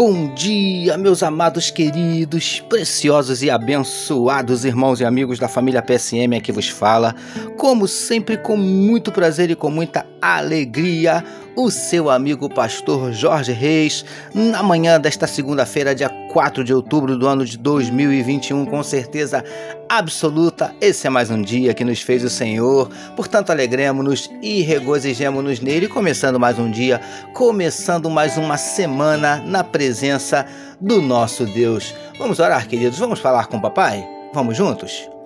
Bom dia, meus amados, queridos, preciosos e abençoados irmãos e amigos da família PSM aqui vos fala. Como sempre, com muito prazer e com muita alegria, o seu amigo pastor Jorge Reis, na manhã desta segunda-feira, dia 4 de outubro do ano de 2021, com certeza absoluta, esse é mais um dia que nos fez o Senhor, portanto alegremos-nos e regozijemos-nos nele, começando mais um dia, começando mais uma semana na presença do nosso Deus. Vamos orar, queridos, vamos falar com o papai? Vamos juntos?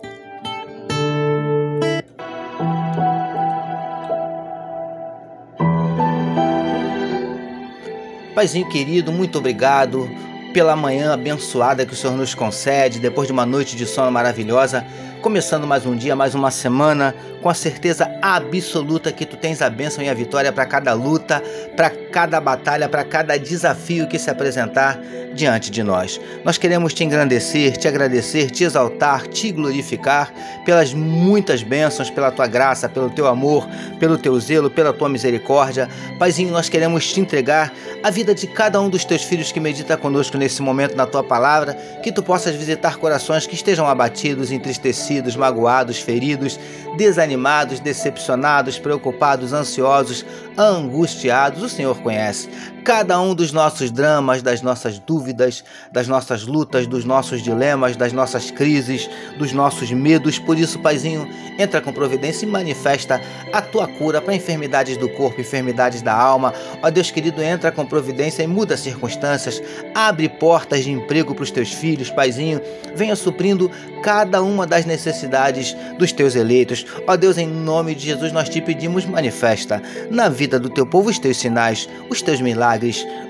Paizinho querido, muito obrigado pela manhã abençoada que o Senhor nos concede, depois de uma noite de sono maravilhosa, começando mais um dia, mais uma semana, com a certeza absoluta que tu tens a bênção e a vitória para cada luta, para cada batalha, para cada desafio que se apresentar diante de nós. Nós queremos te engrandecer, te agradecer, te exaltar, te glorificar pelas muitas bênçãos, pela tua graça, pelo teu amor, pelo teu zelo, pela tua misericórdia. Paizinho, nós queremos te entregar a vida de cada um dos teus filhos que medita conosco nesse momento na tua palavra, que tu possas visitar corações que estejam abatidos, entristecidos, magoados, feridos, desanimados decepcionados, preocupados, ansiosos, angustiados, o Senhor conhece cada um dos nossos dramas, das nossas dúvidas, das nossas lutas, dos nossos dilemas, das nossas crises, dos nossos medos. Por isso, Paizinho, entra com providência e manifesta a tua cura para enfermidades do corpo, enfermidades da alma. Ó Deus querido, entra com providência e muda as circunstâncias, abre portas de emprego para os teus filhos, Paizinho, venha suprindo cada uma das necessidades dos teus eleitos. Ó Deus, em nome de Jesus, nós te pedimos, manifesta na vida do teu povo os teus sinais, os teus milagres,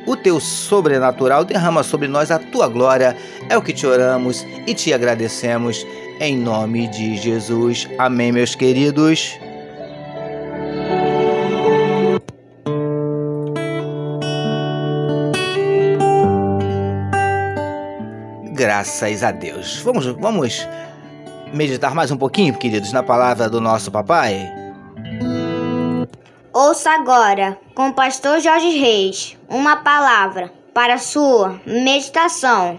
o teu sobrenatural, derrama sobre nós a tua glória. É o que te oramos e te agradecemos. Em nome de Jesus. Amém, meus queridos. Graças a Deus. Vamos, vamos meditar mais um pouquinho, queridos, na palavra do nosso papai? Ouça agora, com o pastor Jorge Reis, uma palavra para sua meditação.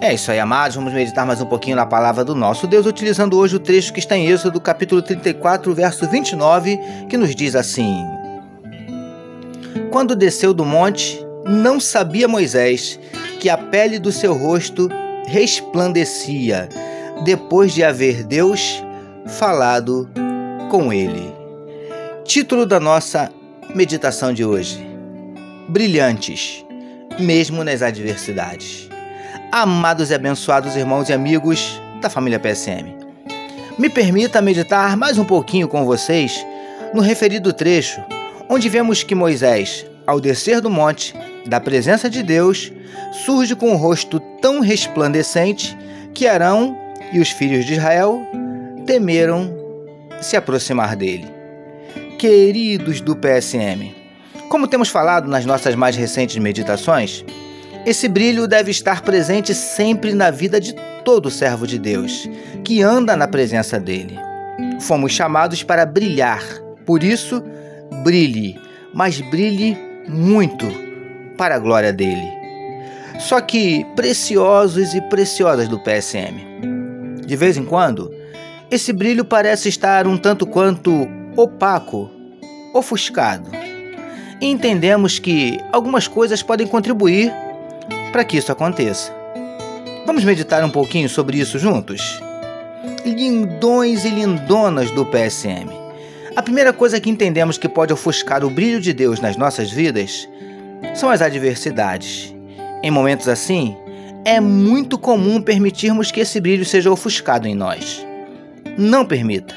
É isso aí, amados. Vamos meditar mais um pouquinho na palavra do nosso Deus, utilizando hoje o trecho que está em Êxodo, capítulo 34, verso 29, que nos diz assim: Quando desceu do monte, não sabia Moisés que a pele do seu rosto resplandecia, depois de haver Deus falado com ele. Título da nossa meditação de hoje: Brilhantes, mesmo nas adversidades. Amados e abençoados irmãos e amigos da família PSM, me permita meditar mais um pouquinho com vocês no referido trecho, onde vemos que Moisés, ao descer do monte, da presença de Deus, surge com um rosto tão resplandecente que Arão e os filhos de Israel temeram se aproximar dele. Queridos do PSM, como temos falado nas nossas mais recentes meditações, esse brilho deve estar presente sempre na vida de todo servo de Deus que anda na presença dele. Fomos chamados para brilhar, por isso, brilhe, mas brilhe muito para a glória dele. Só que preciosos e preciosas do PSM. De vez em quando, esse brilho parece estar um tanto quanto opaco, ofuscado. E entendemos que algumas coisas podem contribuir para que isso aconteça. Vamos meditar um pouquinho sobre isso juntos? Lindões e lindonas do PSM. A primeira coisa que entendemos que pode ofuscar o brilho de Deus nas nossas vidas são as adversidades. Em momentos assim, é muito comum permitirmos que esse brilho seja ofuscado em nós. Não permita.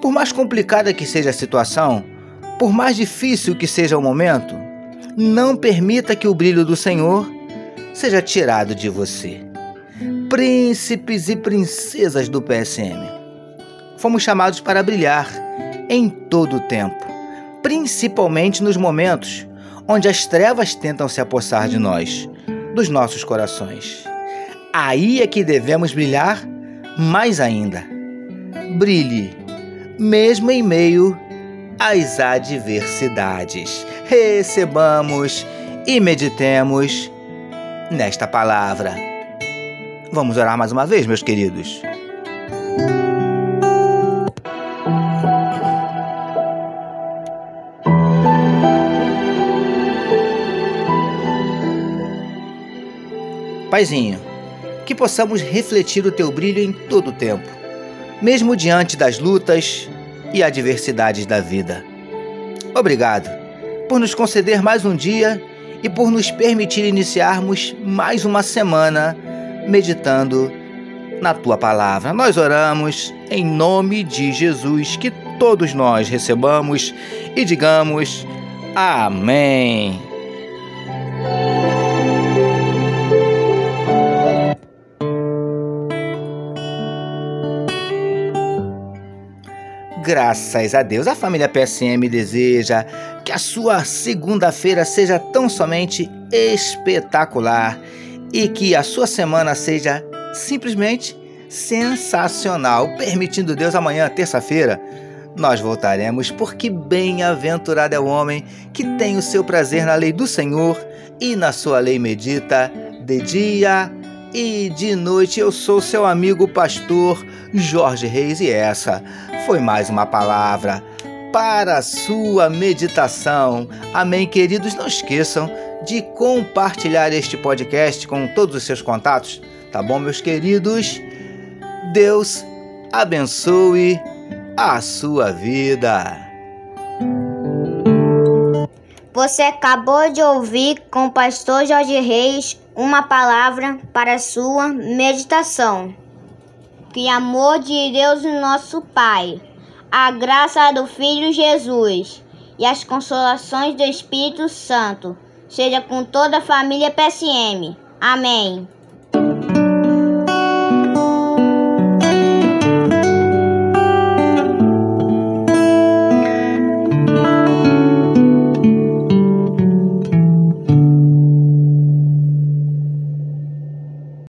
Por mais complicada que seja a situação, por mais difícil que seja o momento, não permita que o brilho do Senhor seja tirado de você. príncipes e princesas do PSM. Fomos chamados para brilhar em todo o tempo, principalmente nos momentos onde as trevas tentam se apossar de nós, dos nossos corações. Aí é que devemos brilhar mais ainda. Brilhe, mesmo em meio às adversidades. Recebamos e meditemos nesta palavra. Vamos orar mais uma vez, meus queridos. Paizinho, que possamos refletir o teu brilho em todo o tempo, mesmo diante das lutas e adversidades da vida. Obrigado por nos conceder mais um dia e por nos permitir iniciarmos mais uma semana meditando na tua palavra. Nós oramos em nome de Jesus, que todos nós recebamos e digamos amém. Graças a Deus, a família PSM deseja que a sua segunda-feira seja tão somente espetacular e que a sua semana seja simplesmente sensacional. Permitindo Deus, amanhã, terça-feira, nós voltaremos, porque bem-aventurado é o homem que tem o seu prazer na lei do Senhor e na sua lei medita de dia e de noite. Eu sou seu amigo pastor Jorge Reis e essa foi mais uma palavra para a sua meditação. Amém, queridos? Não esqueçam de compartilhar este podcast com todos os seus contatos, tá bom, meus queridos? Deus abençoe a sua vida. Você acabou de ouvir com o pastor Jorge Reis uma palavra para a sua meditação. Que amor de Deus, nosso Pai, a graça do Filho Jesus e as consolações do Espírito Santo seja com toda a família PSM. Amém.